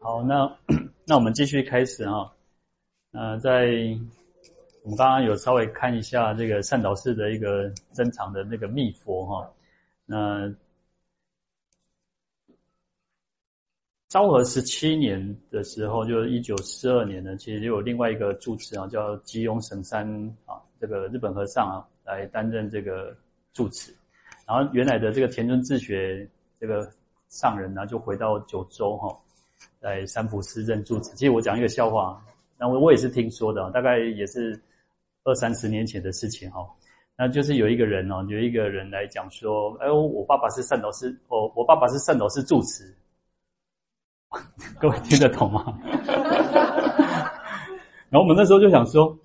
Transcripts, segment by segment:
好，那 那我们继续开始哈。呃，在我们刚刚有稍微看一下这个善导寺的一个珍藏的那个密佛哈。那昭和十七年的时候，就是一九四二年呢，其实就有另外一个住持啊，叫吉永省三啊，这个日本和尚啊，来担任这个住持。然后原来的这个田村智学这个上人呢，就回到九州哈。在三福寺任住持。其实我讲一个笑话，那我我也是听说的，大概也是二三十年前的事情哈。那就是有一个人哦，有一个人来讲说，哎，我爸爸是善导寺，我我爸爸是善导寺住持，各位听得懂吗？然后我们那时候就想说，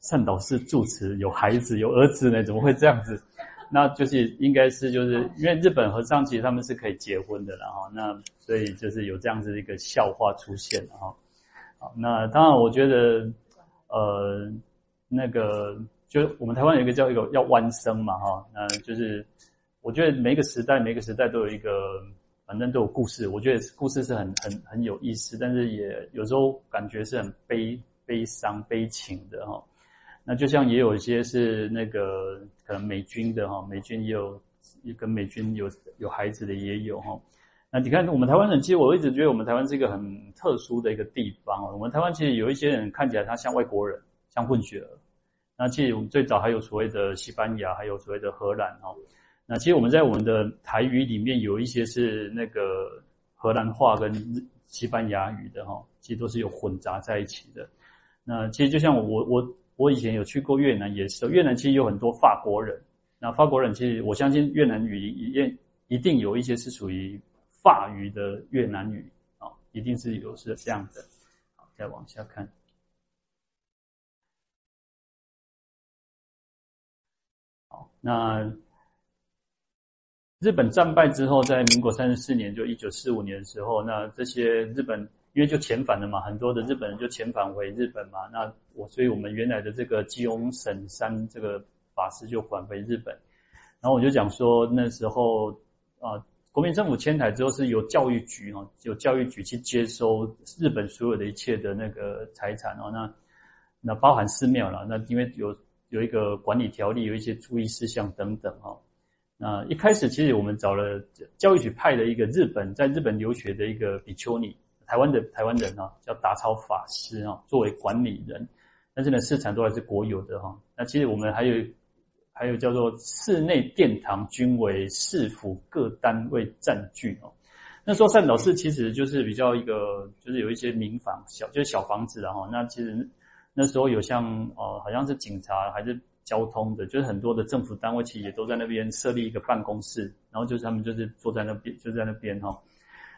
善导寺住持有孩子有儿子呢，怎么会这样子？那就是应该是就是因为日本和尚其实他们是可以结婚的了哈，那所以就是有这样子的一个笑话出现了哈。好，那当然我觉得呃那个就我们台湾有一个叫一个要弯生嘛哈，那就是我觉得每个时代每个时代都有一个反正都有故事，我觉得故事是很很很有意思，但是也有时候感觉是很悲悲伤悲情的哈。那就像也有一些是那个可能美军的哈，美军也有跟美军有有孩子的也有哈。那你看我们台湾人，其实我一直觉得我们台湾是一个很特殊的一个地方。我们台湾其实有一些人看起来他像外国人，像混血儿。那其实我们最早还有所谓的西班牙，还有所谓的荷兰哈。那其实我们在我们的台语里面有一些是那个荷兰话跟西班牙语的哈，其实都是有混杂在一起的。那其实就像我我。我以前有去过越南，也是越南其实有很多法国人。那法国人其实我相信越南语也一定有一些是属于法语的越南语啊，一定是有是这样的。好，再往下看。好，那日本战败之后，在民国三十四年，就一九四五年的时候，那这些日本。因为就遣返了嘛，很多的日本人就遣返回日本嘛。那我，所以我们原来的这个吉隆省三这个法师就返回日本。然后我就讲说，那时候啊，国民政府迁台之后，是由教育局哦，由教育局去接收日本所有的一切的那个财产哦。那那包含寺庙了。那因为有有一个管理条例，有一些注意事项等等哈。那一开始其实我们找了教育局派的一个日本在日本留学的一个比丘尼。台湾的台湾人啊，叫达超法师啊，作为管理人，但是呢，市场都还是国有的哈。那其实我们还有还有叫做寺内殿堂均为市府各单位占据哦。那时候善导寺其实就是比较一个，就是有一些民房小，就是小房子哈。那其实那时候有像哦，好像是警察还是交通的，就是很多的政府单位其实也都在那边设立一个办公室，然后就是他们就是坐在那边，就在那边哈。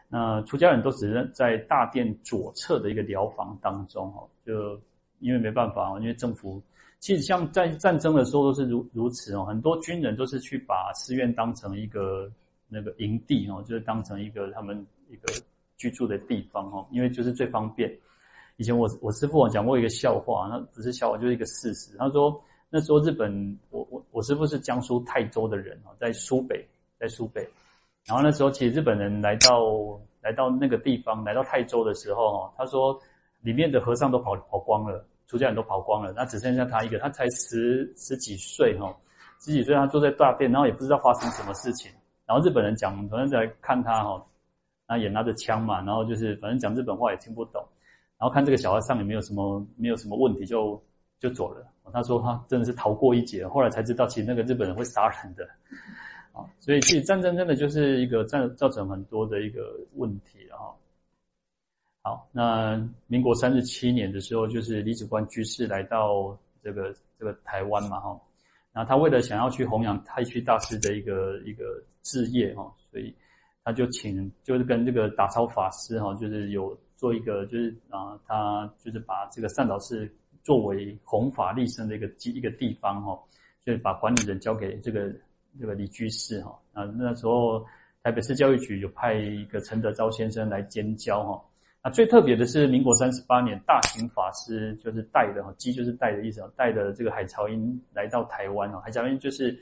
那出家人都只是在大殿左侧的一个寮房当中，哈，就因为没办法，因为政府其实像在战争的时候都是如如此哦，很多军人都是去把寺院当成一个那个营地哦，就是当成一个他们一个居住的地方哦，因为就是最方便。以前我我师父讲过一个笑话，那不是笑话，就是一个事实。他说那时候日本，我我我师父是江苏泰州的人哦，在苏北，在苏北。然后那时候，其实日本人来到来到那个地方，来到泰州的时候，他说里面的和尚都跑跑光了，出家人都跑光了，那只剩下他一个，他才十十几岁哈，十几岁他坐在大殿，然后也不知道发生什么事情。然后日本人讲，反正在看他哈，那也拿着枪嘛，然后就是反正讲日本话也听不懂，然后看这个小和尚也没有什么没有什么问题，就就走了。他说他真的是逃过一劫，后来才知道其实那个日本人会杀人的。所以其实战争真的就是一个造造成很多的一个问题了哈。好，那民国三十七年的时候，就是李子观居士来到这个这个台湾嘛哈。然后他为了想要去弘扬太虚大师的一个一个志业哈，所以他就请就是跟这个打超法师哈，就是有做一个就是啊，他就是把这个善导寺作为弘法利生的一个一个地方哈，所以把管理人交给这个。这个李居士哈，那那时候台北市教育局有派一个陈德昭先生来监教哈。那最特别的是，民国三十八年，大行法师就是带的哈，乩就是带的意思，带的这个海潮音来到台湾哈。海潮音就是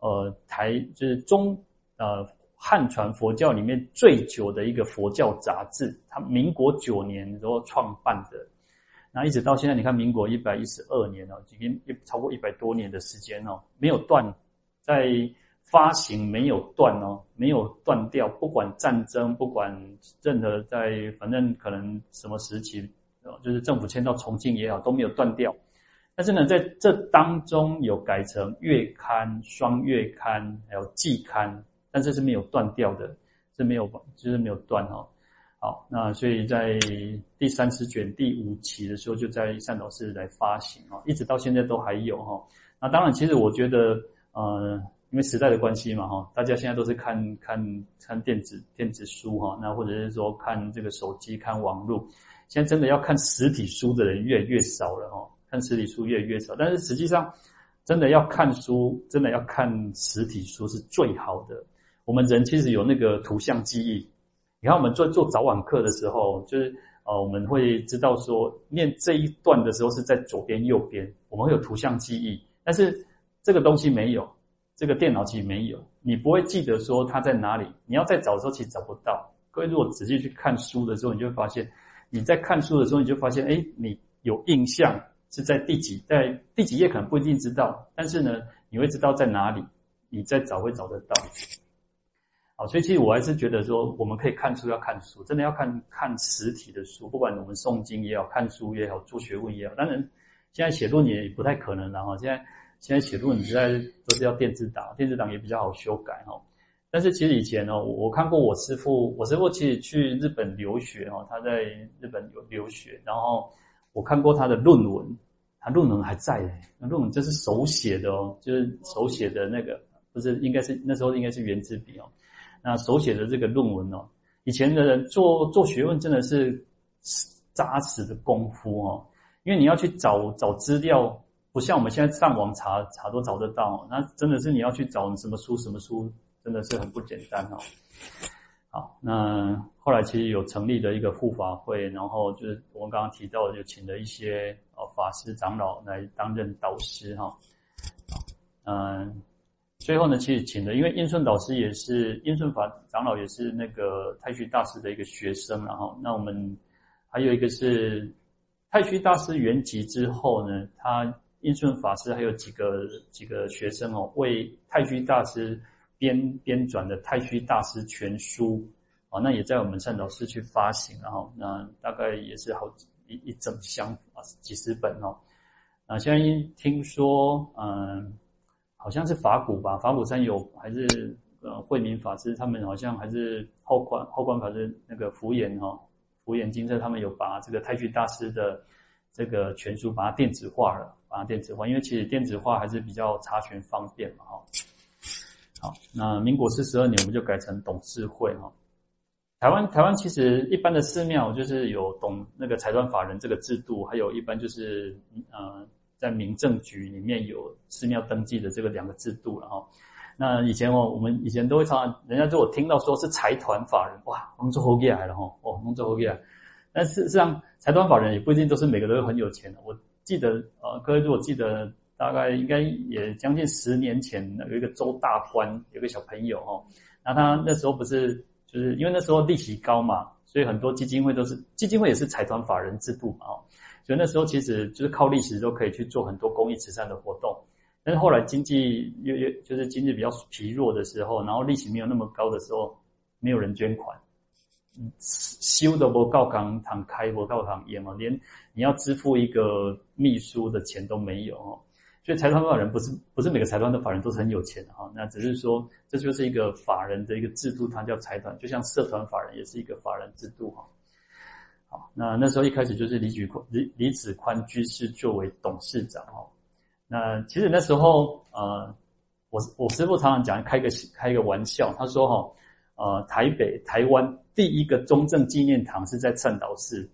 呃台就是中呃汉传佛教里面最久的一个佛教杂志，它民国九年时候创办的，那一直到现在，你看民国一百一十二年哦，已经超过一百多年的时间哦，没有断，在发行没有断哦，没有断掉，不管战争，不管任何在，反正可能什么时期，就是政府迁到重庆也好，都没有断掉。但是呢，在这当中有改成月刊、双月刊，还有季刊。但这是没有断掉的，是没有，就是没有断哈。好，那所以在第三十卷第五期的时候，就在善导寺来发行哦，一直到现在都还有哈。那当然，其实我觉得，呃，因为时代的关系嘛哈，大家现在都是看看看电子电子书哈，那或者是说看这个手机看网络，现在真的要看实体书的人越来越少了哈，看实体书越来越少，但是实际上，真的要看书，真的要看实体书是最好的。我们人其实有那个图像记忆，你看我们做做早晚课的时候，就是呃，我们会知道说念这一段的时候是在左边右边，我们会有图像记忆。但是这个东西没有，这个电脑其实没有，你不会记得说它在哪里。你要再找的时候，其实找不到。各位如果仔细去看书的时候，你就会发现，你在看书的时候，你就发现，哎，你有印象是在第几，在第几页可能不一定知道，但是呢，你会知道在哪里，你再找会找得到。好，所以其实我还是觉得说，我们可以看书要看书，真的要看看实体的书，不管我们诵经也好，看书也好，做学问也好。当然，现在写论也不太可能了哈。现在现在写论实在都是要电子档，电子档也比较好修改哈。但是其实以前呢，我看过我师父，我师父其实去日本留学哈，他在日本有留学，然后我看过他的论文，他论文还在，那论文这是手写的哦，就是手写的那个，不是应该是那时候应该是原子笔哦。那手写的这个论文哦，以前的人做做学问真的是扎实的功夫哦，因为你要去找找资料，不像我们现在上网查查都找得到，那真的是你要去找什么书什么书，真的是很不简单哦。好，那后来其实有成立的一个护法会，然后就是我们刚刚提到的，就请了一些呃法师长老来担任导师哈。嗯。最后呢，其实请的，因为印顺导师也是印顺法长老，也是那个太虚大师的一个学生，然后那我们还有一个是太虚大师圆寂之后呢，他印顺法师还有几个几个学生哦，为太虚大师编编纂的《太虚大师全书》啊，那也在我们善导寺去发行，然后那大概也是好一一整箱啊，几十本哦，啊，现在听说嗯。好像是法鼓吧，法鼓山有还是呃慧明法师，他们好像还是后观后观法师那个福严哈福严精舍，他们有把这个太虚大师的这个全书把它电子化了，把它电子化，因为其实电子化还是比较查询方便嘛哈。好，那民国四十二年我们就改成董事会哈。台湾台湾其实一般的寺庙就是有董那个财团法人这个制度，还有一般就是呃。在民政局里面有寺庙登记的这个两个制度了哈。那以前哦，我们以前都会常常，人家就我听到说是财团法人，哇，弄做后起来了哈，哦，弄做后起来。但事实上，财团法人也不一定都是每个都很有钱的。我记得，呃，各位如果记得，大概应该也将近十年前，有一个周大官，有个小朋友哈，那他那时候不是就是因为那时候利息高嘛，所以很多基金会都是基金会也是财团法人制度嘛，哦。所以那时候其实就是靠利息都可以去做很多公益慈善的活动，但是后来经济越越就是经济比较疲弱的时候，然后利息没有那么高的时候，没有人捐款，修的不告堂堂开不够堂业嘛，连你要支付一个秘书的钱都没有哦。所以财团法人不是不是每个财团的法人都是很有钱的哈，那只是说这就是一个法人的一个制度，它叫财团，就像社团法人也是一个法人制度哈。好，那那时候一开始就是李举宽、李李子宽居士作为董事长哦。那其实那时候，呃，我我师傅常常讲，开个开一个玩笑，他说哈，呃，台北、台湾第一个中正纪念堂是在善导寺，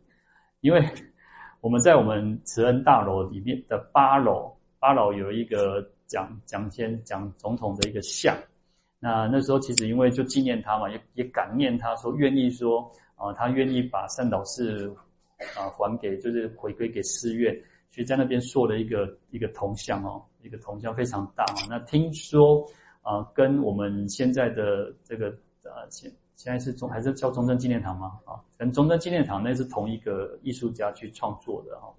因为 我们在我们慈恩大楼里面的八楼，八楼有一个蒋蒋先蒋总统的一个像。那那时候其实因为就纪念他嘛，也也感念他说愿意说。啊，他愿意把善导寺啊还给，就是回归给寺院，所以在那边塑了一个一个铜像哦，一个铜像非常大。那听说啊，跟我们现在的这个呃，现现在是中还是叫中正纪念堂吗？啊，跟中正纪念堂那是同一个艺术家去创作的哈。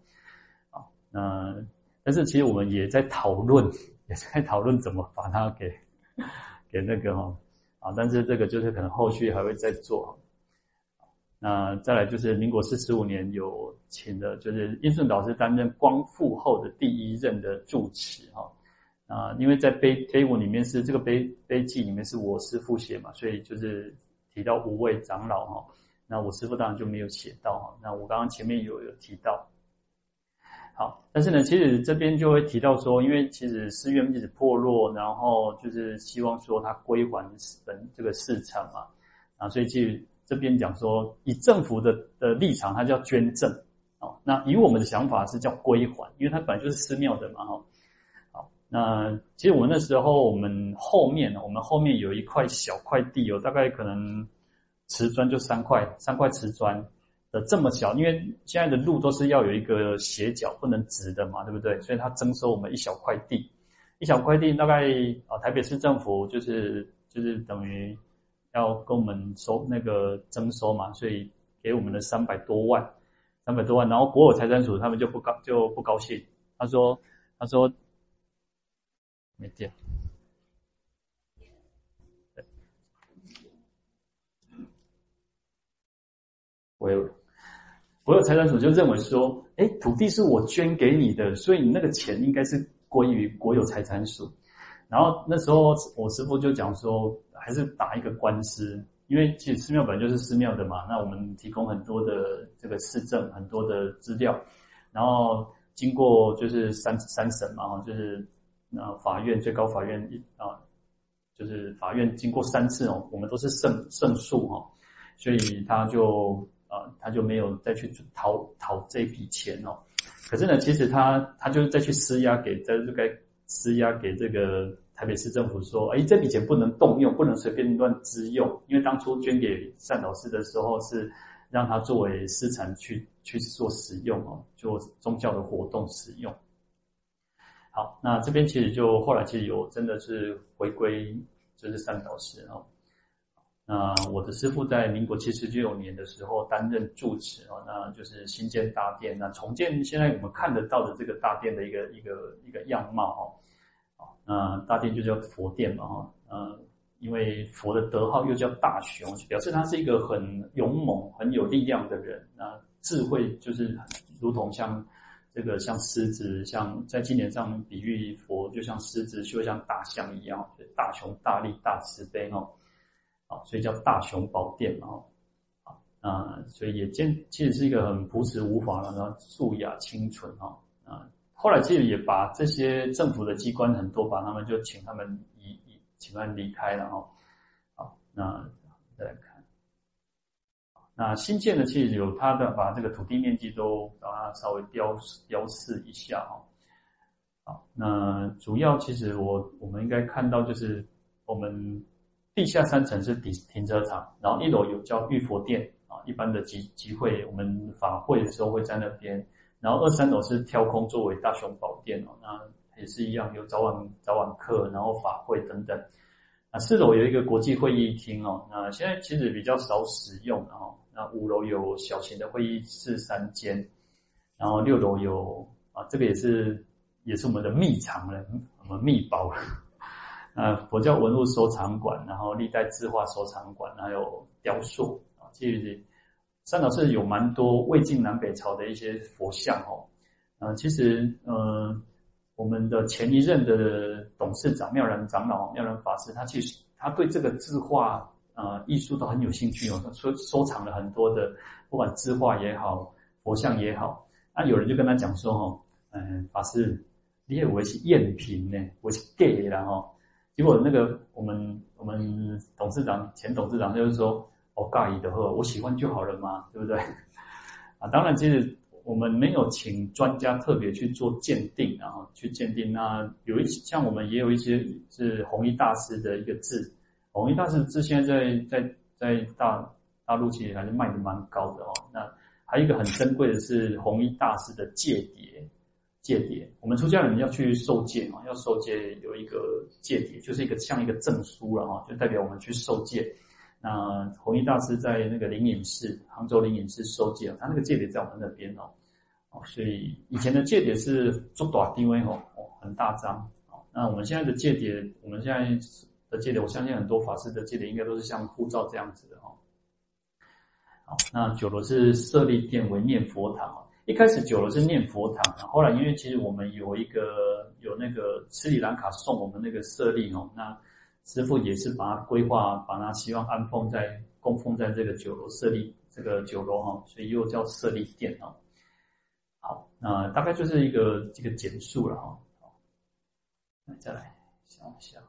啊，那但是其实我们也在讨论，也在讨论怎么把它给 给那个哈啊，但是这个就是可能后续还会再做。那再来就是民国四十五年有请的，就是英顺导师担任光复后的第一任的住持哈。啊，因为在碑碑文里面是这个碑碑记里面是我师父写嘛，所以就是提到五位长老哈。那我师父当然就没有写到哈。那我刚刚前面有有提到。好，但是呢，其实这边就会提到说，因为其实寺院一直破落，然后就是希望说它归还本这个市场嘛，啊，所以其实这边讲说，以政府的的立场，它叫捐赠，哦，那以我们的想法是叫归还，因为它本来就是寺庙的嘛，哈，那其实我们那时候，我们后面，我们后面有一块小块地，有大概可能瓷砖就三块，三块瓷砖的这么小，因为现在的路都是要有一个斜角，不能直的嘛，对不对？所以它征收我们一小块地，一小块地大概啊，台北市政府就是就是等于。要跟我们收那个征收嘛，所以给我们的三百多万，三百多万，然后国有财产署他们就不高就不高兴，他说他说没电，国有国有财产署就认为说，哎，土地是我捐给你的，所以你那个钱应该是归于国有财产署。然后那时候我师父就讲说。还是打一个官司，因为其实寺庙本来就是寺庙的嘛，那我们提供很多的这个市政，很多的资料，然后经过就是三三审嘛，就是那法院最高法院一啊，就是法院经过三次哦，我们都是胜胜诉哈，所以他就啊他就没有再去讨讨这笔钱哦，可是呢，其实他他就是再去施压给在这个施压给这个。台北市政府说：“哎，这笔钱不能动用，不能随便乱支用，因为当初捐给善导寺的时候是让他作为私产去去做使用哦，做宗教的活动使用。好，那这边其实就后来其实有真的是回归，就是三导寺哦。那我的师父在民国七十六年的时候担任住持哦，那就是新建大殿，那重建现在我们看得到的这个大殿的一个一个一个样貌哦。”那大殿就叫佛殿嘛，哈，嗯，因为佛的德号又叫大雄，表示他是一个很勇猛、很有力量的人。那智慧就是如同像这个像狮子，像在经典上比喻佛就像狮子，就像大象一样，大雄大力、大慈悲哦，啊，所以叫大雄宝殿嘛，啊，啊，所以也见其实是一个很朴实无华的，然后素雅清纯哈，啊。后来其实也把这些政府的机关很多，把他们就请他们移移，请他们离开了哈。好，那再来看，那新建的其实有它的把这个土地面积都把它稍微标标示一下哈。好，那主要其实我我们应该看到就是我们地下三层是停停车场，然后一楼有叫玉佛殿啊，一般的集集会我们法会的时候会在那边。然后二三楼是挑空作为大雄宝殿哦，那也是一样有早晚早晚课，然后法会等等。啊四楼有一个国际会议厅哦，那现在其实比较少使用哦。那五楼有小型的会议室三间，然后六楼有啊，这个也是也是我们的秘藏了，我们秘宝了。呃，佛教文物收藏馆，然后历代字画收藏馆，还有雕塑啊，其实。善导寺有蛮多魏晋南北朝的一些佛像哦，呃，其实呃，我们的前一任的董事长妙然长老妙然法师，他其实他对这个字画呃艺术都很有兴趣哦，他收收藏了很多的，不管字画也好，佛像也好。那有人就跟他讲说哦，嗯，法师，你以为是赝品呢，我是 gay 啦哈。结果那个我们我们董事长前董事长就是说。我介意的话，我喜欢就好了嘛，对不对？啊，当然，其实我们没有请专家特别去做鉴定，然后去鉴定。那有一些像我们也有一些是弘一大师的一个字，弘一大师的字现在在在在大大陆其实还是卖的蛮高的哦。那还有一个很珍贵的是弘一大师的戒牒，戒牒。我们出家人要去受戒嘛，要受戒有一个戒牒，就是一个像一个证书了哈，就代表我们去受戒。那弘一大师在那个灵隐寺，杭州灵隐寺受戒，他那个戒牒在我们那边哦，哦，所以以前的戒牒是中短低微哦，很大张哦。那我们现在的戒牒，我们现在的戒牒，我相信很多法师的戒牒应该都是像护照这样子的哦。好，那九楼是舍利殿为念佛堂。一开始九楼是念佛堂，后来因为其实我们有一个有那个斯里兰卡送我们那个舍利哦，那师父也是把它规划，把它希望安奉在供奉在这个九楼舍利这个九楼哈，所以又叫舍利殿哦。好，那大概就是一个这个简述了哈。再来想一下，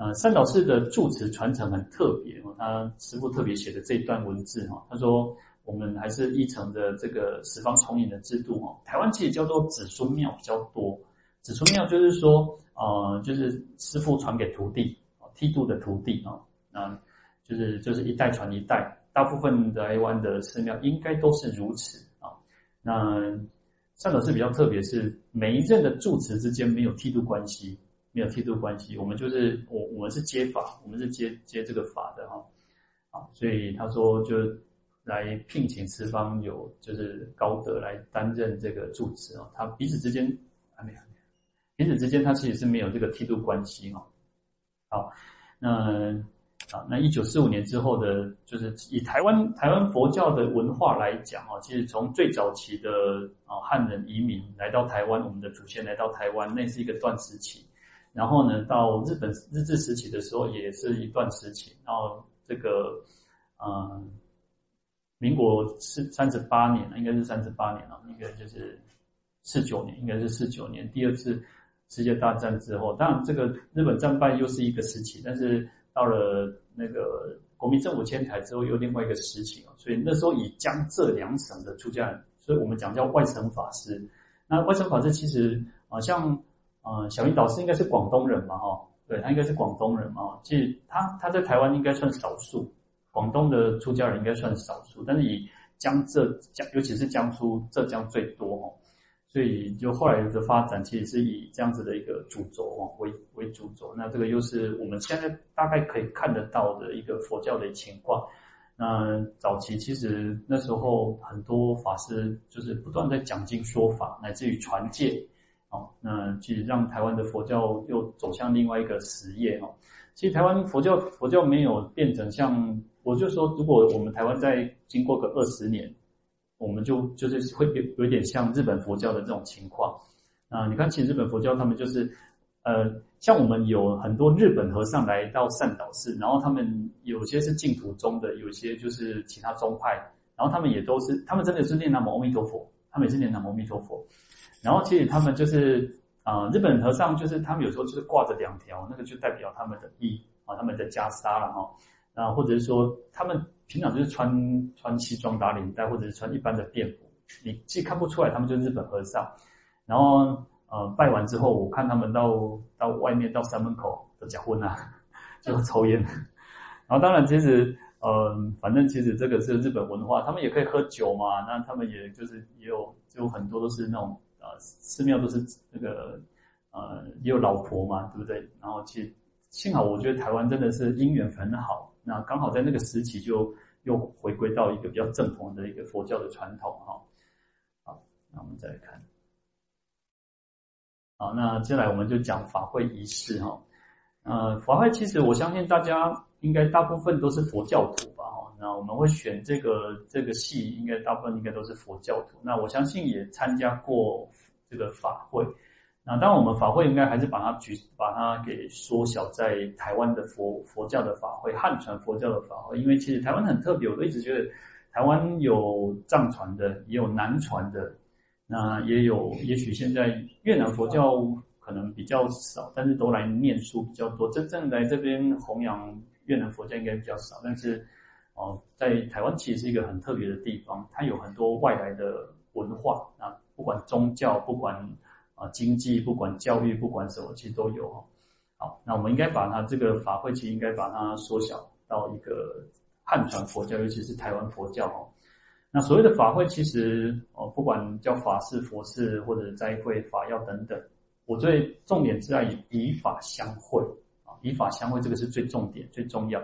呃，三岛寺的住持传承很特别哦，他师父特别写的这段文字哈，他说。我们还是依承的这个十方重引的制度哦。台湾其实叫做子孙庙比较多，子孙庙就是说，呃，就是师父传给徒弟，剃度的徒弟啊，那就是就是一代传一代。大部分的台湾的寺庙应该都是如此啊。那三岛寺比较特别，是每一任的住持之间没有剃度关系，没有剃度关系。我们就是我我们是接法，我们是接接这个法的哈。啊，所以他说就。来聘请十方有就是高德来担任这个住持哦，他彼此之间还没有，彼此之间他其实是没有这个剃度关系哦。好，那啊，那一九四五年之后的，就是以台湾台湾佛教的文化来讲哦，其实从最早期的啊汉人移民来到台湾，我们的祖先来到台湾，那是一个断时期。然后呢，到日本日治时期的时候，也是一段时期。然后这个嗯。民国是三十八年了，应该是三十八年了。那个就是四九年，应该是四九年。第二次世界大战之后，当然这个日本战败又是一个时期，但是到了那个国民政府迁台之后，又另外一个时期。所以那时候以江浙两省的出家人，所以我们讲叫外省法师。那外省法师其实啊，像啊小林导师应该是广东人嘛，哈，对，他应该是广东人嘛。其实他他在台湾应该算少数。广东的出家人应该算少数，但是以江浙江，尤其是江苏、浙江最多哦，所以就后来的发展其实是以这样子的一个主轴为为主轴。那这个又是我们现在大概可以看得到的一个佛教的情况。那早期其实那时候很多法师就是不断在讲经说法，乃至于传戒哦，那其实让台湾的佛教又走向另外一个实业哦。其实台湾佛教佛教没有变成像。我就说，如果我们台湾再经过个二十年，我们就就是会有有点像日本佛教的这种情况啊。你看，其实日本佛教他们就是，呃，像我们有很多日本和尚来到善导寺，然后他们有些是净土宗的，有些就是其他宗派，然后他们也都是，他们真的是念南无阿弥陀佛，他们也是念南无阿弥陀佛。然后其实他们就是啊、日本和尚就是他们有时候就是挂着两条，那个就代表他们的衣啊，他们的袈裟了哈。啊，或者是说，他们平常就是穿穿西装打领带，或者是穿一般的便服，你既看不出来他们就是日本和尚。然后，呃，拜完之后，我看他们到到外面到山门口都结婚啊，就抽烟。然后，当然，其实，嗯、反正其实这个是日本文化，他们也可以喝酒嘛。那他们也就是也有，就很多都是那种，呃，寺庙都是那个，呃，也有老婆嘛，对不对？然后，其实幸好，我觉得台湾真的是姻缘很好。那刚好在那个时期，就又回归到一个比较正统的一个佛教的传统哈。好，那我们再来看。好，那接下来我们就讲法会仪式哈。呃，法会其实我相信大家应该大部分都是佛教徒吧哈。那我们会选这个这个系，应该大部分应该都是佛教徒。那我相信也参加过这个法会。那当然，我们法会应该还是把它举，把它给缩小在台湾的佛佛教的法会，汉传佛教的法会。因为其实台湾很特别，我都一直觉得台湾有藏传的，也有南传的，那也有，也许现在越南佛教可能比较少，但是都来念书比较多。真正来这边弘扬越南佛教应该比较少，但是哦，在台湾其实是一个很特别的地方，它有很多外来的文化啊，不管宗教，不管。啊，经济不管教育不管什么，其实都有。好，那我们应该把它这个法会，其实应该把它缩小到一个汉传佛教，尤其是台湾佛教哦。那所谓的法会，其实哦，不管叫法事、佛事或者斋会、法要等等，我最重点是在于以法相会啊，以法相会这个是最重点、最重要。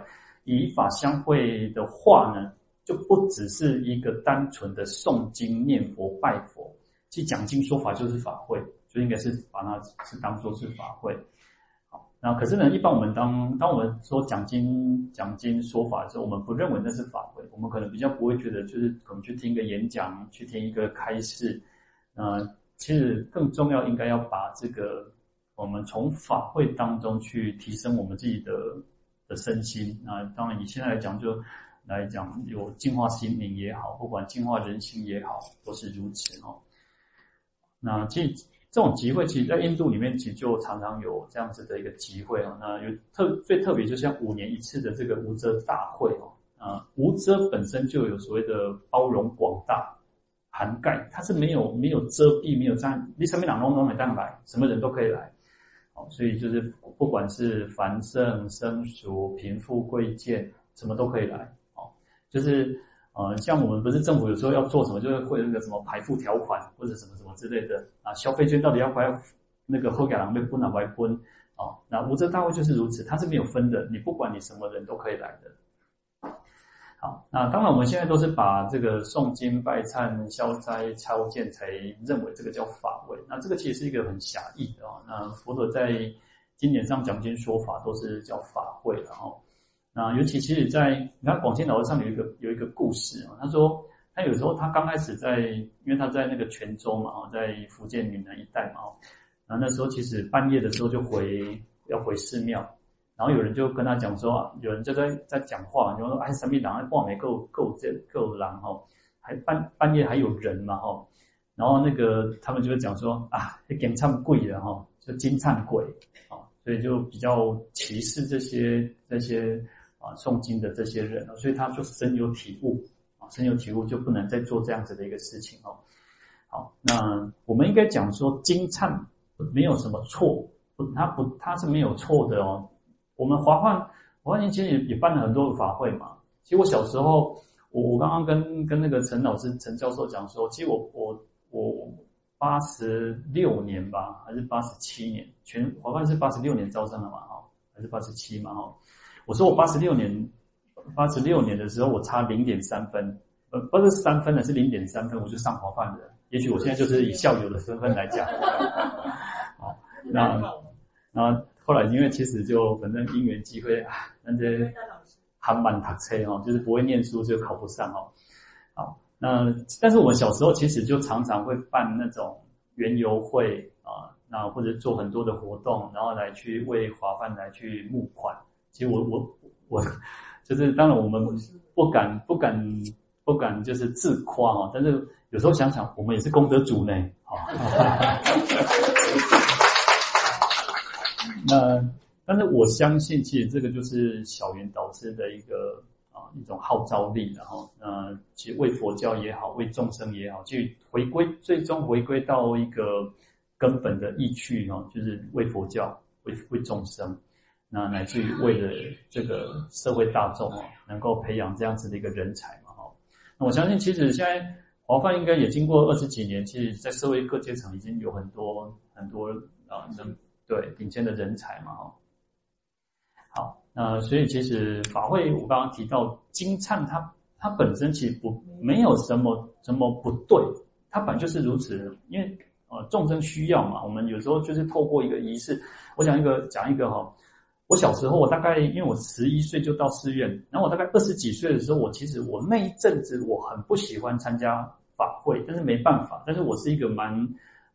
以法相会的话呢，就不只是一个单纯的诵经念佛拜佛，其实讲经说法就是法会，就应该是把它是当做是法会。好，那可是呢，一般我们当当我们说讲经讲经说法的时候，我们不认为那是法会，我们可能比较不会觉得，就是可能去听一个演讲，去听一个开示，呃，其实更重要应该要把这个。我们从法会当中去提升我们自己的的身心啊，当然你现在来讲就来讲有净化心灵也好，不管净化人心也好，都是如此哦。那其实这种机会，其实在印度里面其实就常常有这样子的一个机会哦。那有特最特别，就像五年一次的这个无遮大会哦。啊，无遮本身就有所谓的包容广大。涵盖，它是没有没有遮蔽，没有这样，你什么人都能来，什么人都可以来。哦所以就是不管是凡圣、生熟、贫富贵贱，什么都可以来。哦，就是呃，像我们不是政府有时候要做什么，就是会有那个什么排付条款或者什么什么之类的啊，消费券到底要不要那个后改狼被分啊，外分啊？那无遮大会就是如此，它是没有分的，你不管你什么人都可以来的。好，那当然我们现在都是把这个诵经、拜忏、消灾、超荐才认为这个叫法会。那这个其实是一个很狭义的啊。那佛陀在经典上讲经说法都是叫法会然后。那尤其其实在你看广钦老和尚有一个有一个故事啊，他说他有时候他刚开始在，因为他在那个泉州嘛，在福建闽南一带嘛，然后那时候其实半夜的时候就回要回寺庙。然后有人就跟他讲说，有人就在在讲话，就说哎，什么人半没够够这够狼哈，还半半夜还有人嘛哈，然后那个他们就会讲说啊，这经忏贵了哈，就经忏贵啊，所以就比较歧视这些这些啊诵经的这些人，所以他就深有体悟啊，深有体悟就不能再做这样子的一个事情哦。好，那我们应该讲说经忏没有什么错，不，他不他是没有错的哦。我们华梵，华梵其实也也办了很多的法会嘛。其实我小时候，我我刚刚跟跟那个陈老师、陈教授讲说，其实我我我八十六年吧，还是八十七年，全华梵是八十六年招生的嘛，哈，还是八十七嘛，哈。我说我八十六年，八十六年的时候，我差零点三分，呃，不是三分的，是零点三分，我就上华梵的。也许我现在就是以校友的身份来讲，好，那那。后来因为其实就反正因缘际会啊，那些还蛮读册哦，就是不会念书就考不上哦。好，那但是我小时候其实就常常会办那种园游会啊，那或者做很多的活动，然后来去为华梵来去募款。其实我我我就是当然我们不敢不敢不敢就是自夸哦，但是有时候想想我们也是功德主呢，好。那，但是我相信，其实这个就是小圆导师的一个啊一种号召力，然后，呃，其实为佛教也好，为众生也好，去回归，最终回归到一个根本的意趣哈，就是为佛教，为为众生，那乃至于为了这个社会大众哦，能够培养这样子的一个人才嘛哈。那我相信，其实现在华梵应该也经过二十几年，其实在社会各阶层已经有很多很多啊人。对，顶尖的人才嘛，哈。好，那所以其实法会，我刚刚提到金灿，它它本身其实不没有什么什么不对，它本就是如此。因为呃众生需要嘛，我们有时候就是透过一个仪式。我讲一个讲一个哈，我小时候我大概因为我十一岁就到寺院，然后我大概二十几岁的时候，我其实我那一阵子我很不喜欢参加法会，但是没办法，但是我是一个蛮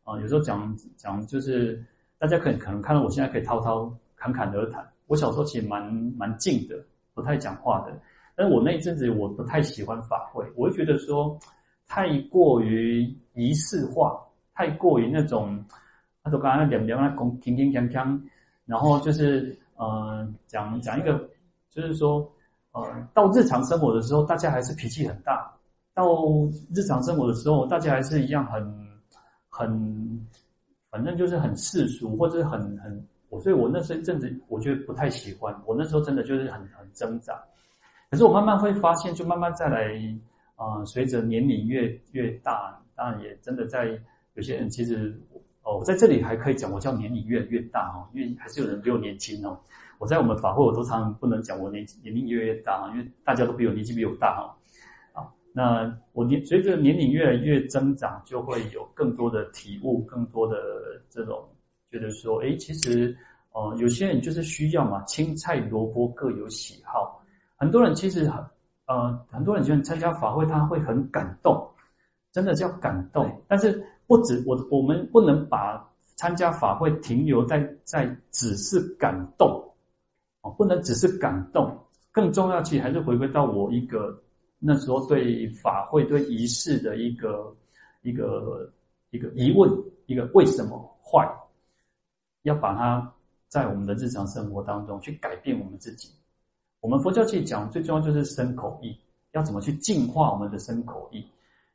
啊、有时候讲讲就是。大家可能可能看到我现在可以滔滔侃侃而谈。我小时候其实蛮蛮静的，不太讲话的。但是我那一阵子我不太喜欢法会，我会觉得说太过于仪式化，太过于那种，那种刚刚两两那讲铿铿锵锵，然后就是呃讲讲一个，就是说呃到日常生活的时候，大家还是脾气很大；到日常生活的时候，大家还是一样很很。反正就是很世俗，或者是很很我，所以我那时候一阵子我觉得不太喜欢。我那时候真的就是很很挣扎。可是我慢慢会发现，就慢慢再来啊、随着年龄越越大，当然也真的在有些人其实哦，我在这里还可以讲，我叫年龄越来越大哦，因为还是有人比我年轻哦。我在我们法会我都常常不能讲我年年龄越来越大，因为大家都比我年纪比我大哈。啊，那我年随着年龄越来越增长，就会有更多的体悟，更多的这种觉得说，诶，其实哦，有些人就是需要嘛，青菜萝卜各有喜好。很多人其实很呃，很多人觉得参加法会他会很感动，真的叫感动。但是不止我我们不能把参加法会停留在在只是感动。哦，不能只是感动，更重要，其实还是回归到我一个那时候对法会、对仪式的一个一个一个疑问，一个为什么坏，要把它在我们的日常生活当中去改变我们自己。我们佛教去讲最重要就是身口意，要怎么去净化我们的身口意，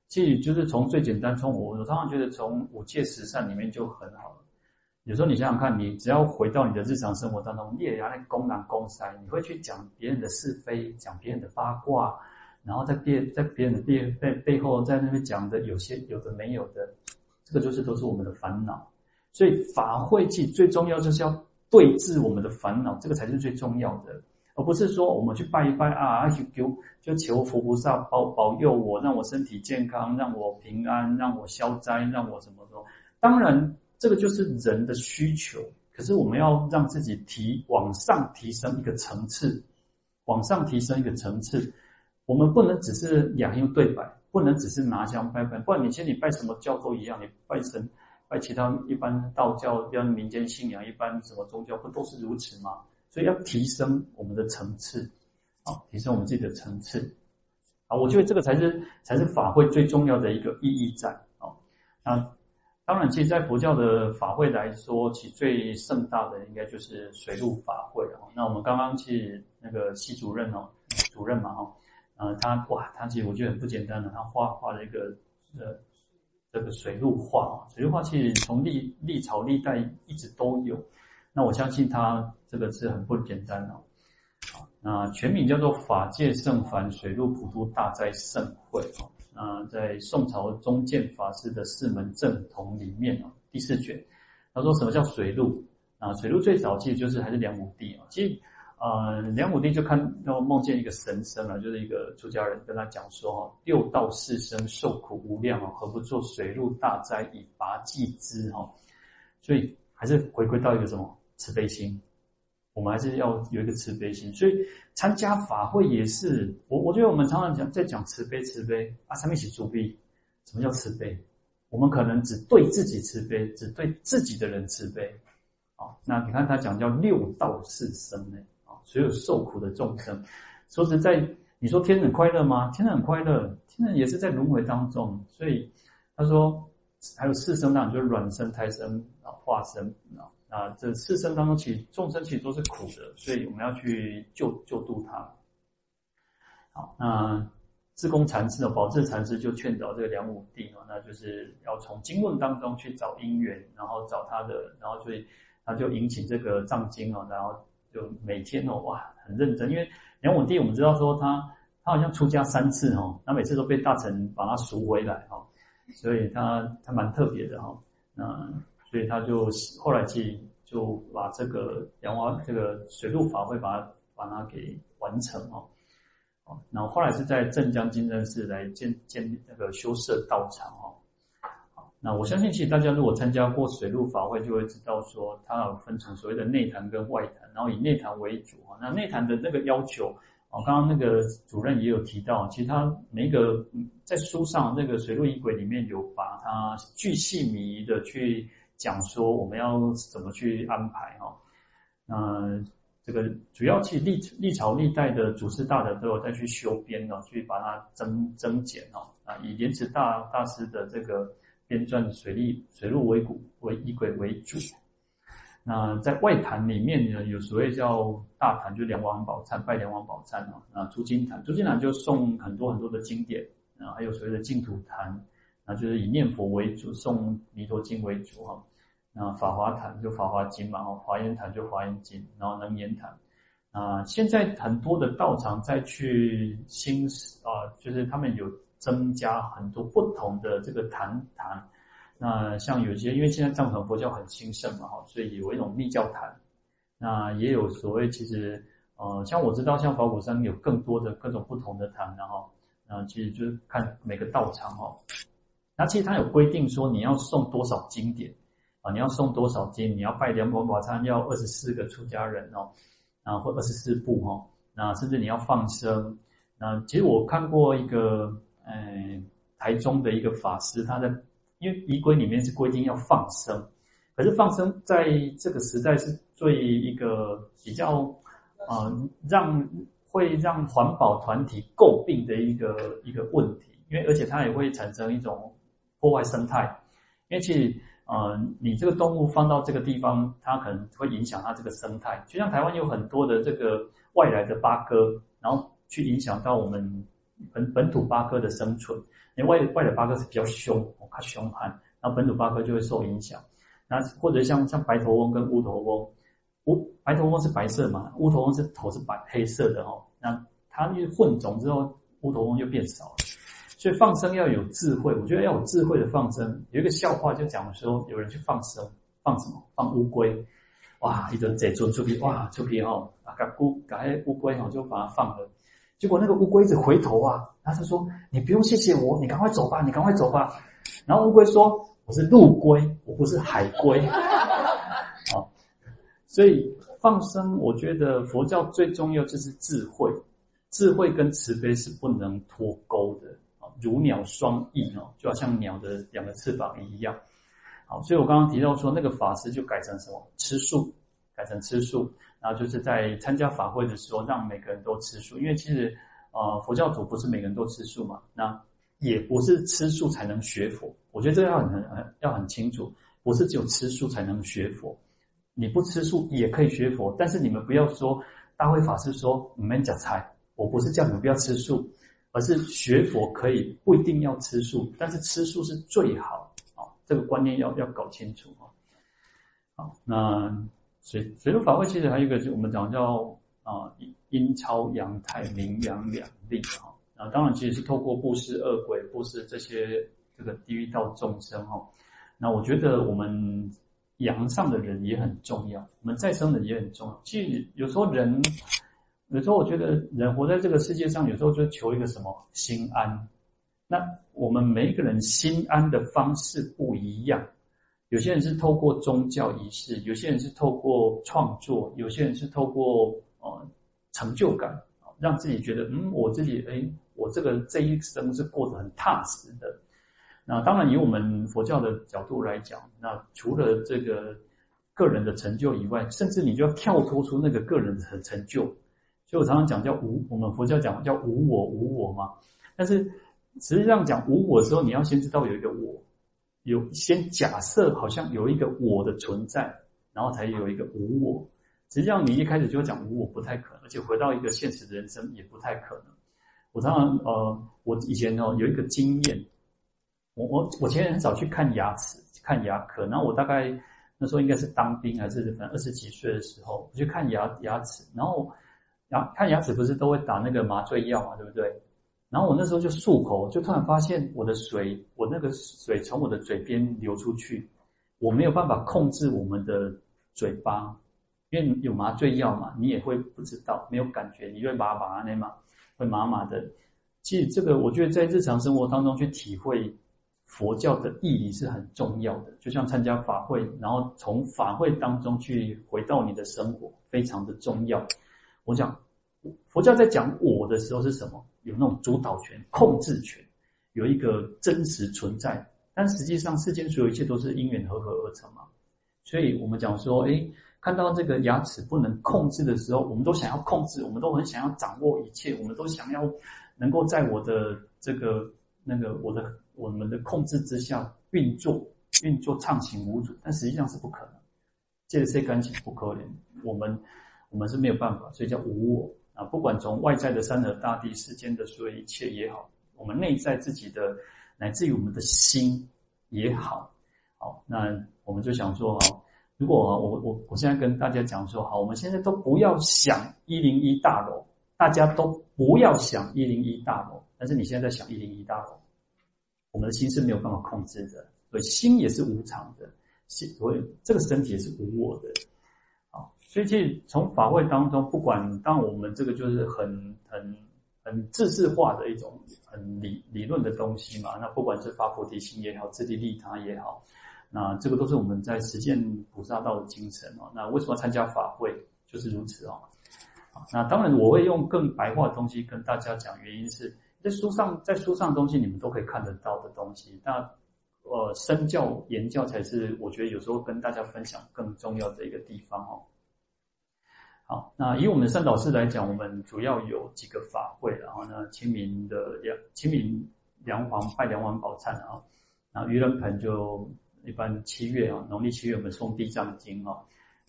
其实就是从最简单，从我我常常觉得从五戒十善里面就很好了。有时候你想想看，你只要回到你的日常生活当中，你也要来公然公塞，你会去讲别人的是非，讲别人的八卦，然后在别在别人的背背背后在那边讲的有些有的没有的，这个就是都是我们的烦恼。所以法会其实最重要就是要对治我们的烦恼，这个才是最重要的，而不是说我们去拜一拜啊，去求就求佛菩萨保保佑我，让我身体健康，让我平安，让我消灾，让我什么的。当然。这个就是人的需求，可是我们要让自己提往上提升一个层次，往上提升一个层次，我们不能只是两用对白，不能只是拿香拜拜，不然你其实你拜什么教都一样，你拜神、拜其他一般道教、一般民间信仰、一般什么宗教，不都是如此吗？所以要提升我们的层次，啊，提升我们自己的层次，啊，我觉得这个才是才是法会最重要的一个意义在，啊，那。当然，其实，在佛教的法会来说，其最盛大的应该就是水陆法会哦。那我们刚刚去那个系主任哦，主任嘛哦，呃，他哇，他其实我觉得很不简单的，他画画了一个呃这个水陆画啊。水陆画其实从历历朝历代一直都有，那我相信他这个是很不简单哦。好，那全名叫做法界圣凡水陆普渡大斋盛会啊。啊，在宋朝中建法师的四门正统里面哦，第四卷，他说什么叫水陆啊？水陆最早其实就是还是梁武帝啊。其实，呃，梁武帝就看到梦见一个神僧啊，就是一个出家人跟他讲说哈，六道四生受苦无量哦，何不做水陆大斋以拔济之哈？所以还是回归到一个什么慈悲心。我们还是要有一个慈悲心，所以参加法会也是我。我觉得我们常常讲在讲慈悲，慈悲啊，上面写主悲。什么叫慈悲？我们可能只对自己慈悲，只对自己的人慈悲。啊，那你看他讲叫六道四生呢？所有受苦的众生。说实在，你说天人快乐吗？天人很快乐，天人也是在轮回当中。所以他说还有四生当中，就是卵生、胎生啊、化生啊。啊，这四生当中，其实众生其实都是苦的，所以我们要去救救度他。好，那智公禅师的宝智禅师就劝导这个梁武帝啊，那就是要从经论当中去找因缘，然后找他的，然后所以他就引请这个藏经哦，然后就每天哦，哇，很认真，因为梁武帝我们知道说他他好像出家三次哦，他每次都被大臣把他赎回来哈，所以他他蛮特别的哈，那。所以他就后来去就把这个杨花这个水陆法会把它把它给完成哦，哦，然后后来是在镇江金山寺来建建那个修设道场哦，好，那我相信其实大家如果参加过水陆法会，就会知道说它有分成所谓的内坛跟外坛，然后以内坛为主啊，那内坛的那个要求哦，刚刚那个主任也有提到，其实他每一个在书上那个水陆仪轨里面有把它巨细靡遗的去。讲说我们要怎么去安排哈，那这个主要其实历历朝历代的祖师大德都有再去修编哦，去把它增增减哦，啊以莲池大大师的这个编撰水利水陆为骨为仪轨为主。那在外坛里面呢，有所谓叫大坛，就梁王宝忏拜梁王宝忏哦，啊诸经坛诸经坛就送很多很多的经典，啊还有所谓的净土坛。那就是以念佛为主，送弥陀经为主哈。那法华坛就法华经嘛，华严坛就华严经，然后能严坛。啊，现在很多的道场再去新啊，就是他们有增加很多不同的这个坛坛。那像有些，因为现在藏传佛教很兴盛嘛哈，所以有一种密教坛。那也有所谓，其实呃，像我知道，像法鼓山有更多的各种不同的坛，然后，那其实就是看每个道场哦。那其实他有规定说，你要送多少经典啊？你要送多少经？你要拜两宝宝忏，要二十四个出家人哦，然后或二十四部哦。那甚至你要放生。那其实我看过一个，呃，台中的一个法师，他在因为仪规里面是规定要放生，可是放生在这个时代是最一个比较啊、呃，让会让环保团体诟病的一个一个问题，因为而且它也会产生一种。破坏生态，因为其实，呃，你这个动物放到这个地方，它可能会影响它这个生态。就像台湾有很多的这个外来的八哥，然后去影响到我们本本土八哥的生存。因为外外来八哥是比较凶，它凶悍，然后本土八哥就会受影响。那或者像像白头翁跟乌头翁，乌白头翁是白色嘛，乌头翁是头是白黑色的哦。那它一混种之后，乌头翁就变少了。所以放生要有智慧，我觉得要有智慧的放生。有一个笑话就讲说，有人去放生，放什么？放乌龟。哇，一个贼做出皮，哇，出皮哦，把个乌，把乌龟哦，就把它放了。结果那个乌龟一直回头啊，然后他说：“你不用谢谢我，你赶快走吧，你赶快走吧。”然后乌龟说：“我是陆龟，我不是海龟。” 好，所以放生，我觉得佛教最重要就是智慧，智慧跟慈悲是不能脱钩的啊。如鸟双翼哦，就好像鸟的两个翅膀一样。好，所以我刚刚提到说，那个法师就改成什么？吃素，改成吃素。然后就是在参加法会的时候，让每个人都吃素。因为其实，呃，佛教徒不是每个人都吃素嘛。那也不是吃素才能学佛。我觉得这个要很很要很清楚，不是只有吃素才能学佛。你不吃素也可以学佛，但是你们不要说大会法师说你们讲菜，我不是叫你们不要吃素。而是学佛可以不一定要吃素，但是吃素是最好啊！这个观念要要搞清楚啊！好，那水水陆法会其实还有一个，就我们讲叫啊阴超阳泰、明阳两立啊。那当然其实是透过布施恶鬼、布施这些这个地狱道众生哈。那我觉得我们阳上的人也很重要，我们在生的人也很重要。其实有时候人。有时候我觉得人活在这个世界上，有时候就求一个什么心安。那我们每一个人心安的方式不一样。有些人是透过宗教仪式，有些人是透过创作，有些人是透过呃成就感，让自己觉得嗯，我自己诶，我这个这一生是过得很踏实的。那当然，以我们佛教的角度来讲，那除了这个个人的成就以外，甚至你就要跳脱出那个个人的成就。所以我常常讲叫无，我们佛教讲叫无我无我嘛。但是实际上讲无我的时候，你要先知道有一个我，有先假设好像有一个我的存在，然后才有一个无我。实际上你一开始就讲无我不太可能，而且回到一个现实的人生也不太可能。我常常呃，我以前哦有一个经验，我我我前很少去看牙齿，看牙科，然后我大概那时候应该是当兵还是反正二十几岁的时候，我去看牙牙齿，然后。牙看牙齿不是都会打那个麻醉药嘛，对不对？然后我那时候就漱口，就突然发现我的水，我那个水从我的嘴边流出去，我没有办法控制我们的嘴巴，因为有麻醉药嘛，你也会不知道，没有感觉，你就会麻麻的嘛，会麻麻的。其实这个我觉得在日常生活当中去体会佛教的意义是很重要的，就像参加法会，然后从法会当中去回到你的生活，非常的重要。我讲佛教在讲我的时候是什么？有那种主导权、控制权，有一个真实存在。但实际上，世间所有一切都是因缘和合而成嘛。所以我们讲说，哎，看到这个牙齿不能控制的时候，我们都想要控制，我们都很想要掌握一切，我们都想要能够在我的这个那个我的我们的控制之下运作，运作畅行无阻。但实际上是不可能，这些感情不可能。我们。我们是没有办法，所以叫无我啊！不管从外在的山河大地、世间的所有一切也好，我们内在自己的，乃至于我们的心也好，好，那我们就想说，哈，如果我我我现在跟大家讲说，好，我们现在都不要想一零一大楼，大家都不要想一零一大楼，但是你现在在想一零一大楼，我们的心是没有办法控制的，所以心也是无常的，心，所以这个身体也是无我的。所以其实从法会当中，不管当我们这个就是很很很知识化的一种很理理论的东西嘛，那不管是发菩提心也好，自利利他也好，那这个都是我们在实践菩萨道的精神哦。那为什么要参加法会？就是如此哦。那当然我会用更白话的东西跟大家讲，原因是在书上，在书上的东西你们都可以看得到的东西。那呃，身教言教才是我觉得有时候跟大家分享更重要的一个地方哦。好，那以我们善导寺来讲，我们主要有几个法会，然后呢，清明的梁清明梁皇拜梁皇宝忏啊，那盂兰盆就一般七月啊，农历七月我们诵地藏经啊，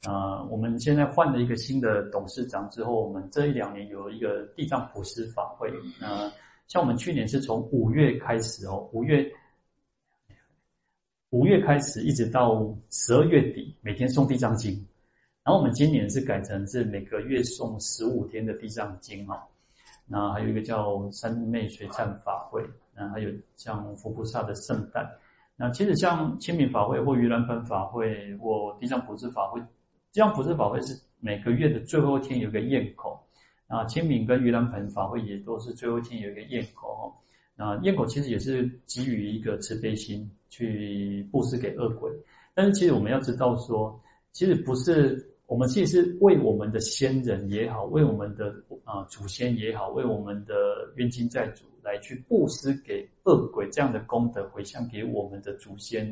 啊，我们现在换了一个新的董事长之后，我们这一两年有一个地藏普施法会，那像我们去年是从五月开始哦，五月五月开始一直到十二月底，每天诵地藏经。然后我们今年是改成是每个月送十五天的地藏经哈，那还有一个叫三昧水忏法会，那还有像佛菩萨的圣诞，那其实像清明法会或盂兰盆法会或地藏普施法会，地藏普施法会是每个月的最后一天有个宴口，那清明跟盂兰盆法会也都是最后一天有一个宴口哈，那宴口其实也是基于一个慈悲心去布施给恶鬼，但是其实我们要知道说，其实不是。我们其实为我们的先人也好，为我们的啊祖先也好，为我们的冤亲债主来去布施给恶鬼这样的功德回向给我们的祖先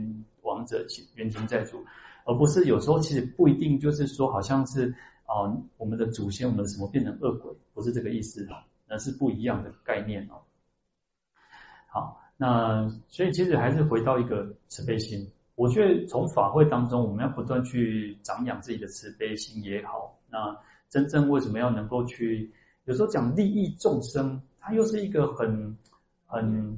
亡者冤亲债主，而不是有时候其实不一定就是说好像是啊我们的祖先我们什么变成恶鬼，不是这个意思，那是不一样的概念哦。好，那所以其实还是回到一个慈悲心。我觉得从法会当中，我们要不断去长养自己的慈悲心也好。那真正为什么要能够去？有时候讲利益众生，它又是一个很、很、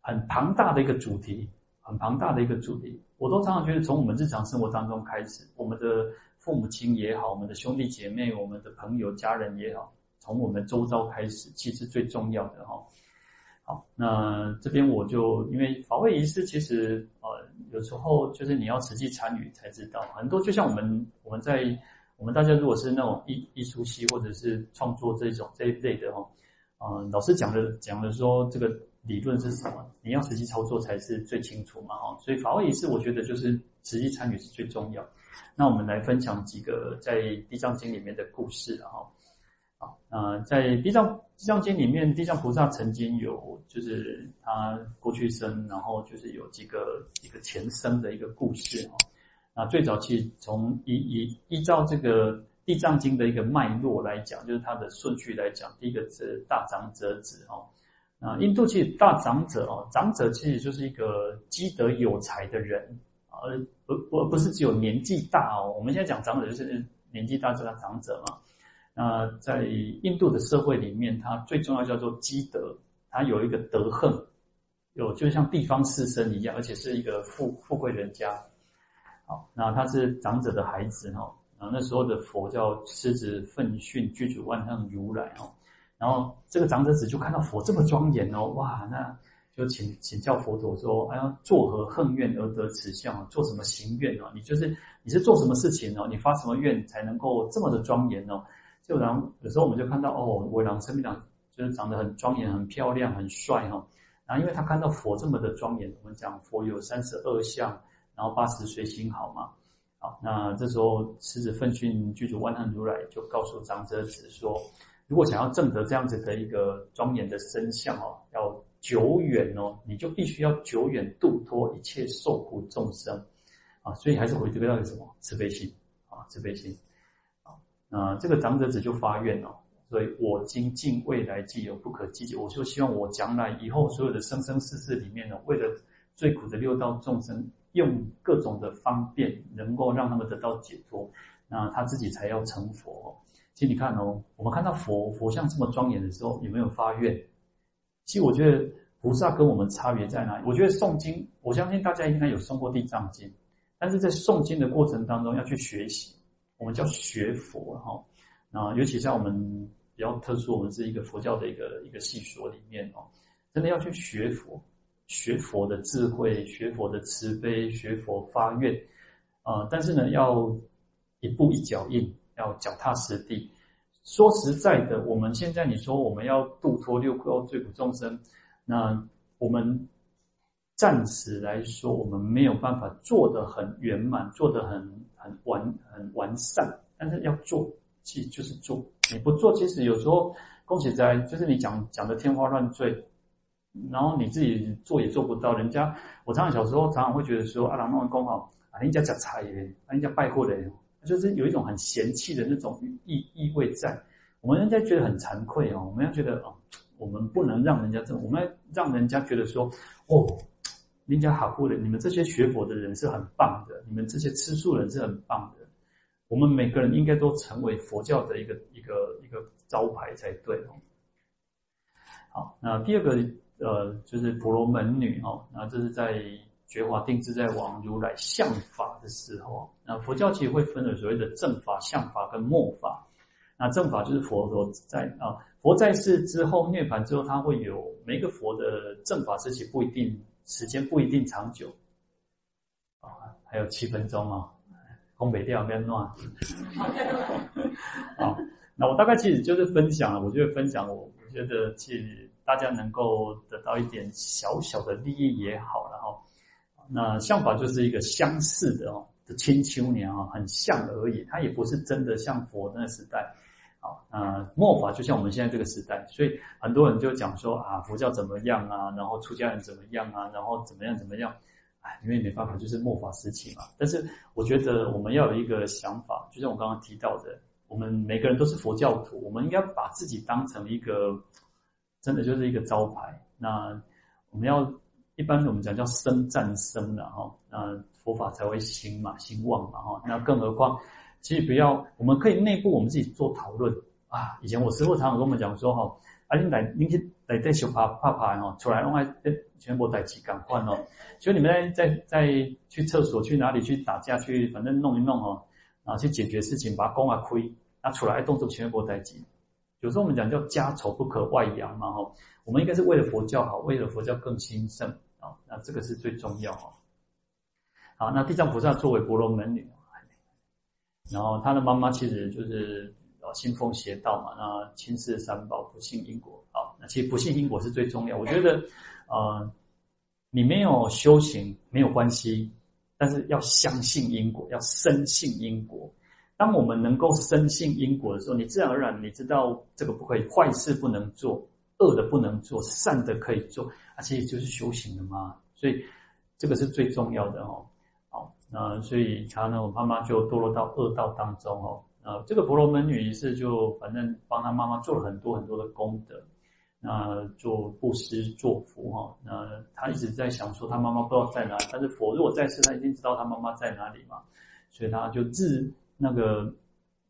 很庞大的一个主题，很庞大的一个主题。我都常常觉得，从我们日常生活当中开始，我们的父母亲也好，我们的兄弟姐妹、我们的朋友、家人也好，从我们周遭开始，其实最重要的哈。好，那这边我就因为法会仪式，其实呃有时候就是你要实际参与才知道，很多就像我们我们在我们大家如果是那种艺艺术系或者是创作这种这一类的哈，嗯，老师讲的讲的说这个理论是什么，你要实际操作才是最清楚嘛哈，所以法会仪式我觉得就是实际参与是最重要。那我们来分享几个在地藏经里面的故事。啊，呃，在地藏地藏经里面，地藏菩萨曾经有，就是他过去生，然后就是有几个一个前生的一个故事啊。那最早期从依依依照这个地藏经的一个脉络来讲，就是它的顺序来讲，第一个是大长者子哦。那印度其实大长者哦，长者其实就是一个积德有才的人，而而而不是只有年纪大哦。我们现在讲长者就是年纪大，就是长者嘛。那在印度的社会里面，它最重要叫做积德，它有一个德恨，有就像地方士绅一样，而且是一个富富贵人家。好，那他是长者的孩子哈，然后那时候的佛叫狮子奋迅具足万行如来哦，然后这个长者子就看到佛这么庄严哦，哇，那就请请教佛陀说，哎呀，作何恨怨而得此相？做什么行愿哦？你就是你是做什么事情哦？你发什么愿才能够这么的庄严哦？就然后有时候我们就看到哦，维郎生命长就是长得很庄严、很漂亮、很帅哈。然后因为他看到佛这么的庄严，我们讲佛有三十二相，然后八十随形好嘛。好，那这时候狮子奋迅具足万行如来就告诉长者子说，如果想要证得这样子的一个庄严的身相哦，要久远哦，你就必须要久远度脱一切受苦众生啊。所以还是回这个到底什么慈悲心啊，慈悲心。啊，这个长者子就发愿哦，所以我今尽未来际有不可计解，我就希望我将来以后所有的生生世世里面呢，为了最苦的六道众生，用各种的方便，能够让他们得到解脱，那他自己才要成佛。其实你看哦，我们看到佛佛像这么庄严的时候，有没有发愿？其实我觉得菩萨跟我们差别在哪里？我觉得诵经，我相信大家应该有诵过地藏经，但是在诵经的过程当中要去学习。我们叫学佛哈，那尤其像我们比较特殊，我们是一个佛教的一个一个系所里面哦，真的要去学佛，学佛的智慧，学佛的慈悲，学佛发愿啊，但是呢，要一步一脚印，要脚踏实地。说实在的，我们现在你说我们要度脱六道罪苦众生，那我们暂时来说，我们没有办法做得很圆满，做得很很完很完善。但是要做，其实就是做。你不做，其实有时候恭喜在就是你讲讲的天花乱坠，然后你自己做也做不到。人家我常常小时候常常会觉得说，啊，人弄工，啊，人家讲菜耶，啊，人家拜货的。就是有一种很嫌弃的那种意意味在，我们人家觉得很惭愧哦，我们要觉得哦，我们不能让人家这，我们要让人家觉得说，哦，人家好过的，你们这些学佛的人是很棒的，你们这些吃素人是很棒的，我们每个人应该都成为佛教的一个一个一个招牌才对哦。好，那第二个呃就是婆罗门女哦，那这是在。觉华定自在王如来相法的时候，那佛教其实会分了所谓的正法、相法跟末法。那正法就是佛陀在啊，佛在世之后涅槃之后，他会有每一个佛的正法时期不一定时间不一定长久啊，还有七分钟哦，东北调变乱。好，那我大概其实就是分享了，我就会分享我我觉得其实大家能够得到一点小小的利益也好，然后。那相法就是一个相似的哦，的千秋年啊，很像而已，它也不是真的像佛那个时代，好，那末法就像我们现在这个时代，所以很多人就讲说啊，佛教怎么样啊，然后出家人怎么样啊，然后怎么样怎么样，哎，因为没办法，就是末法时期嘛。但是我觉得我们要有一个想法，就像我刚刚提到的，我们每个人都是佛教徒，我们应该把自己当成一个真的就是一个招牌，那我们要。一般我们讲叫僧战僧的哈，那佛法才会兴嘛，兴旺嘛哈。那更何况，其实不要，我们可以内部我们自己做讨论啊。以前我师父常常跟我们讲说哈，啊你来，你去来带小怕怕怕哈，出来弄来全部带起赶快哦。所以你们在在在去厕所去哪里去打架去，反正弄一弄哦，啊去解决事情，把功啊亏，那出来动作全部带起。有时候我们讲叫家丑不可外扬嘛哈，我们应该是为了佛教好，为了佛教更兴盛。啊，那这个是最重要哦。好，那地藏菩萨作为婆罗门女，然后他的妈妈其实就是呃信奉邪道嘛，那轻视三宝，不信因果。啊，那其实不信因果是最重要。我觉得，呃，你没有修行没有关系，但是要相信因果，要深信因果。当我们能够深信因果的时候，你自然而然你知道这个不可以，坏事不能做。恶的不能做，善的可以做，而且就是修行的嘛，所以这个是最重要的哦。好，那所以他呢，我妈妈就堕落到恶道当中哦。那这个婆罗门女于是就反正帮他妈妈做了很多很多的功德，那做布施做福哈。那他一直在想说，他妈妈不知道在哪，但是佛如果在世，他一定知道他妈妈在哪里嘛，所以他就自那个。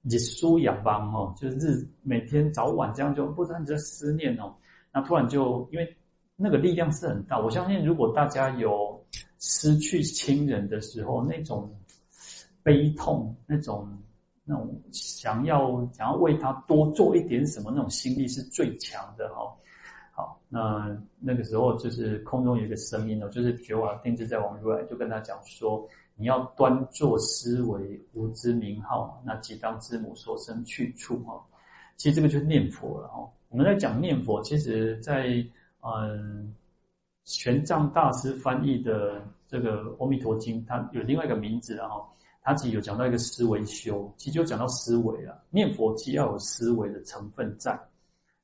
日思夜梦哦，就是日每天早晚这样就不断在思念哦。那突然就因为那个力量是很大，我相信如果大家有失去亲人的时候，那种悲痛，那种那种想要想要为他多做一点什么那种心力是最强的哈。好，那那个时候就是空中有一个声音哦，就是觉华定自在王如来就跟他讲说。你要端坐思维无知名号，那即当知母所生去处哈。其实这个就是念佛了哈。我们在讲念佛，其实在嗯玄奘大师翻译的这个《阿弥陀经》，它有另外一个名字然后它其实有讲到一个思维修，其实就讲到思维了。念佛既要有思维的成分在，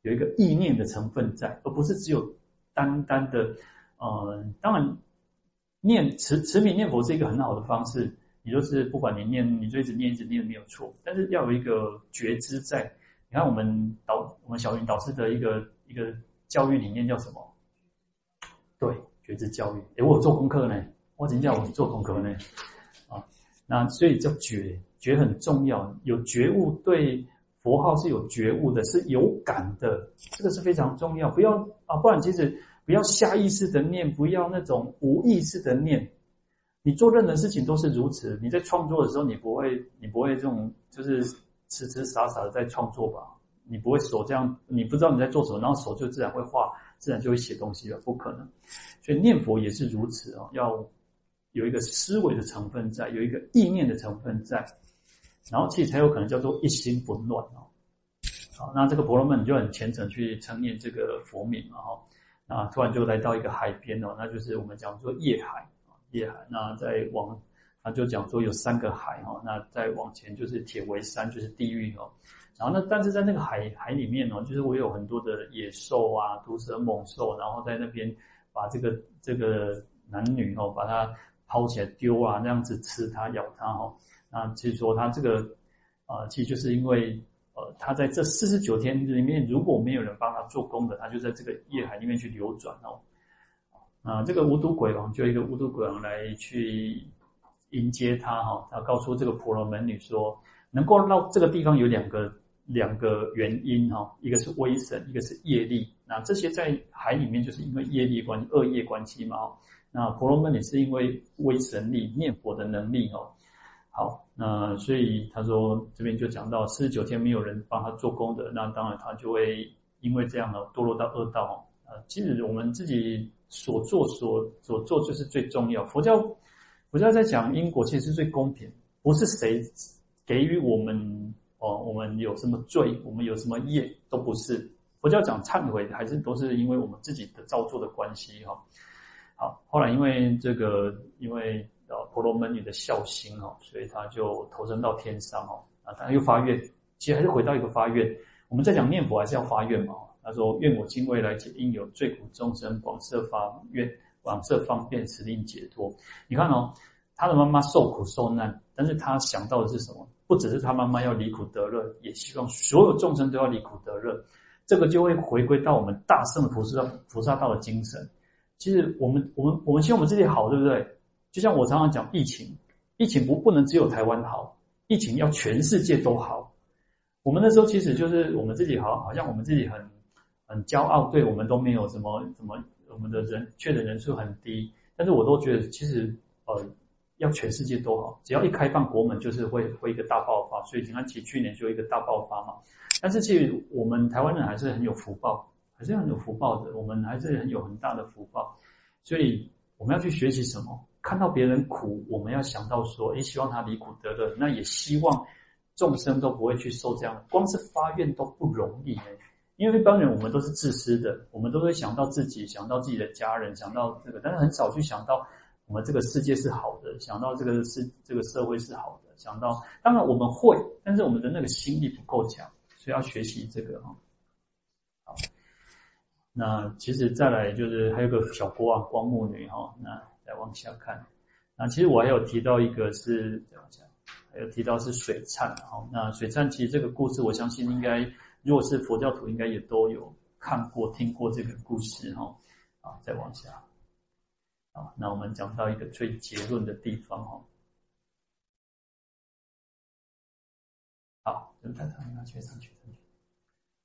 有一个意念的成分在，而不是只有单单的嗯，当然。念持持名念佛是一个很好的方式，也就是不管你念，你就一直念一直念没有错，但是要有一个觉知在。你看我们导我们小云导师的一个一个教育理念叫什么？对，觉知教育。诶，我有做功课呢，我今天叫我做功课呢。啊，那所以叫觉，觉很重要，有觉悟，对佛号是有觉悟的，是有感的，这个是非常重要。不要啊，不然其实。不要下意识的念，不要那种无意识的念。你做任何事情都是如此。你在创作的时候，你不会，你不会这种就是痴痴傻傻的在创作吧？你不会手这样，你不知道你在做什么，然后手就自然会画，自然就会写东西了，不可能。所以念佛也是如此哦，要有一个思维的成分在，有一个意念的成分在。然后其实才有可能叫做一心不乱哦。好，那这个婆罗门就很虔诚去称念这个佛名哈。那突然就来到一个海边哦，那就是我们讲说夜海啊，夜海。那再往，他就讲说有三个海哈，那再往前就是铁围山，就是地狱哦。然后呢，但是在那个海海里面哦，就是我有很多的野兽啊、毒蛇猛兽，然后在那边把这个这个男女哦，把它抛起来丢啊，那样子吃它、咬它哦。那其实说他这个啊、呃，其实就是因为。呃，他在这四十九天里面，如果没有人帮他做功德，他就在这个夜海里面去流转哦。啊，这个无毒鬼王就一个无毒鬼王来去迎接他哈，他告诉这个婆罗门女说，能够到这个地方有两个两个原因哈，一个是威神，一个是业力。那这些在海里面就是因为业力关系、恶业关系嘛。那婆罗门也是因为威神力、念佛的能力哦。好，那所以他说这边就讲到四十九天没有人帮他做功德，那当然他就会因为这样呢堕落到恶道啊。其实我们自己所做所所做就是最重要。佛教佛教在讲因果，其实是最公平，不是谁给予我们哦，我们有什么罪，我们有什么业都不是。佛教讲忏悔，还是都是因为我们自己的造作的关系哈。好，后来因为这个因为呃。婆罗门女的孝心哦，所以他就投身到天上哦，啊，他又发愿，其实还是回到一个发愿。我们在讲念佛还是要发愿嘛？他说：“愿我今未来劫应有罪苦众生广设发愿，广设方便，使令解脱。”你看哦，他的妈妈受苦受难，但是他想到的是什么？不只是他妈妈要离苦得乐，也希望所有众生都要离苦得乐。这个就会回归到我们大乘菩萨菩萨道的精神。其实我们我们我们希望我们自己好，对不对？就像我常常讲，疫情，疫情不不能只有台湾好，疫情要全世界都好。我们那时候其实就是我们自己好，好像我们自己很很骄傲，对我们都没有什么什么，我们的人确诊人数很低。但是我都觉得，其实呃，要全世界都好，只要一开放国门，就是会会一个大爆发。所以你看，其去年就一个大爆发嘛。但是其实我们台湾人还是很有福报，还是很有福报的。我们还是很有很大的福报，所以我们要去学习什么？看到别人苦，我们要想到说，诶，希望他离苦得乐，那也希望众生都不会去受这样。光是发愿都不容易，因为一般人我们都是自私的，我们都会想到自己，想到自己的家人，想到这个，但是很少去想到我们这个世界是好的，想到这个是这个社会是好的，想到当然我们会，但是我们的那个心力不够强，所以要学习这个哈。好，那其实再来就是还有个小国啊，光目女哈，那。再往下看，那其实我还有提到一个是这样讲，还有提到是水忏哈。那水忏其实这个故事，我相信应该如果是佛教徒，应该也都有看过、听过这个故事哈。啊，再往下，啊，那我们讲到一个最结论的地方哈。好，就太长了，去上去，上去，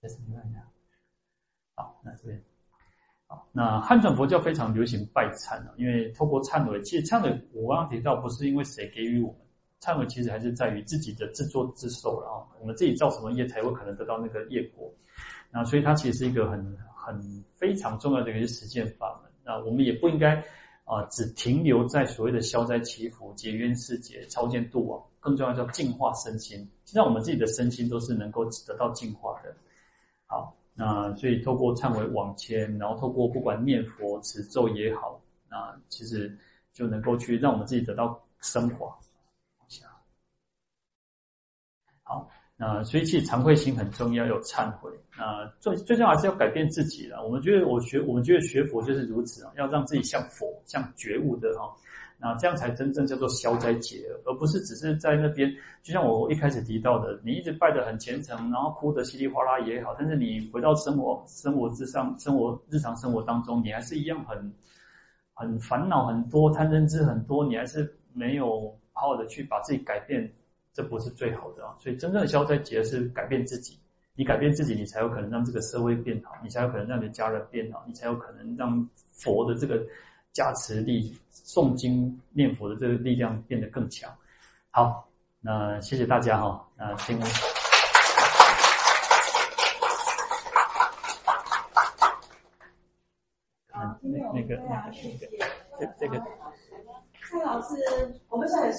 再上去看一下。好，那这边。好那汉传佛教非常流行拜忏啊，因为透过忏悔，其实忏悔我刚刚提到，不是因为谁给予我们，忏悔其实还是在于自己的自作自受了啊。我们自己造什么业，才会可能得到那个业果。那所以它其实是一个很很非常重要的一个实践法门。那我们也不应该啊、只停留在所谓的消灾祈福、结冤释结、超荐度亡，更重要叫净化身心。实际上，我们自己的身心都是能够得到净化的。好。那所以透过忏悔往迁，然后透过不管念佛持咒也好，那其实就能够去让我们自己得到升华。好，那所以其实惭愧心很重要，有忏悔。那最最重要还是要改变自己了。我们觉得我学我们觉得学佛就是如此啊，要让自己像佛，像觉悟的哈。那这样才真正叫做消灾解厄，而不是只是在那边。就像我一开始提到的，你一直拜得很虔诚，然后哭得稀里哗啦也好，但是你回到生活生活之上，生活日常生活当中，你还是一样很很烦恼很多，贪嗔痴很多，你还是没有好好的去把自己改变，这不是最好的啊。所以真正的消灾解厄是改变自己，你改变自己，你才有可能让这个社会变好，你才有可能让你的家人变好，你才有可能让佛的这个。加持力，诵经念佛的这个力量变得更强。好，那谢谢大家哈。那请那那个那个那个这这个蔡老师，我们现在。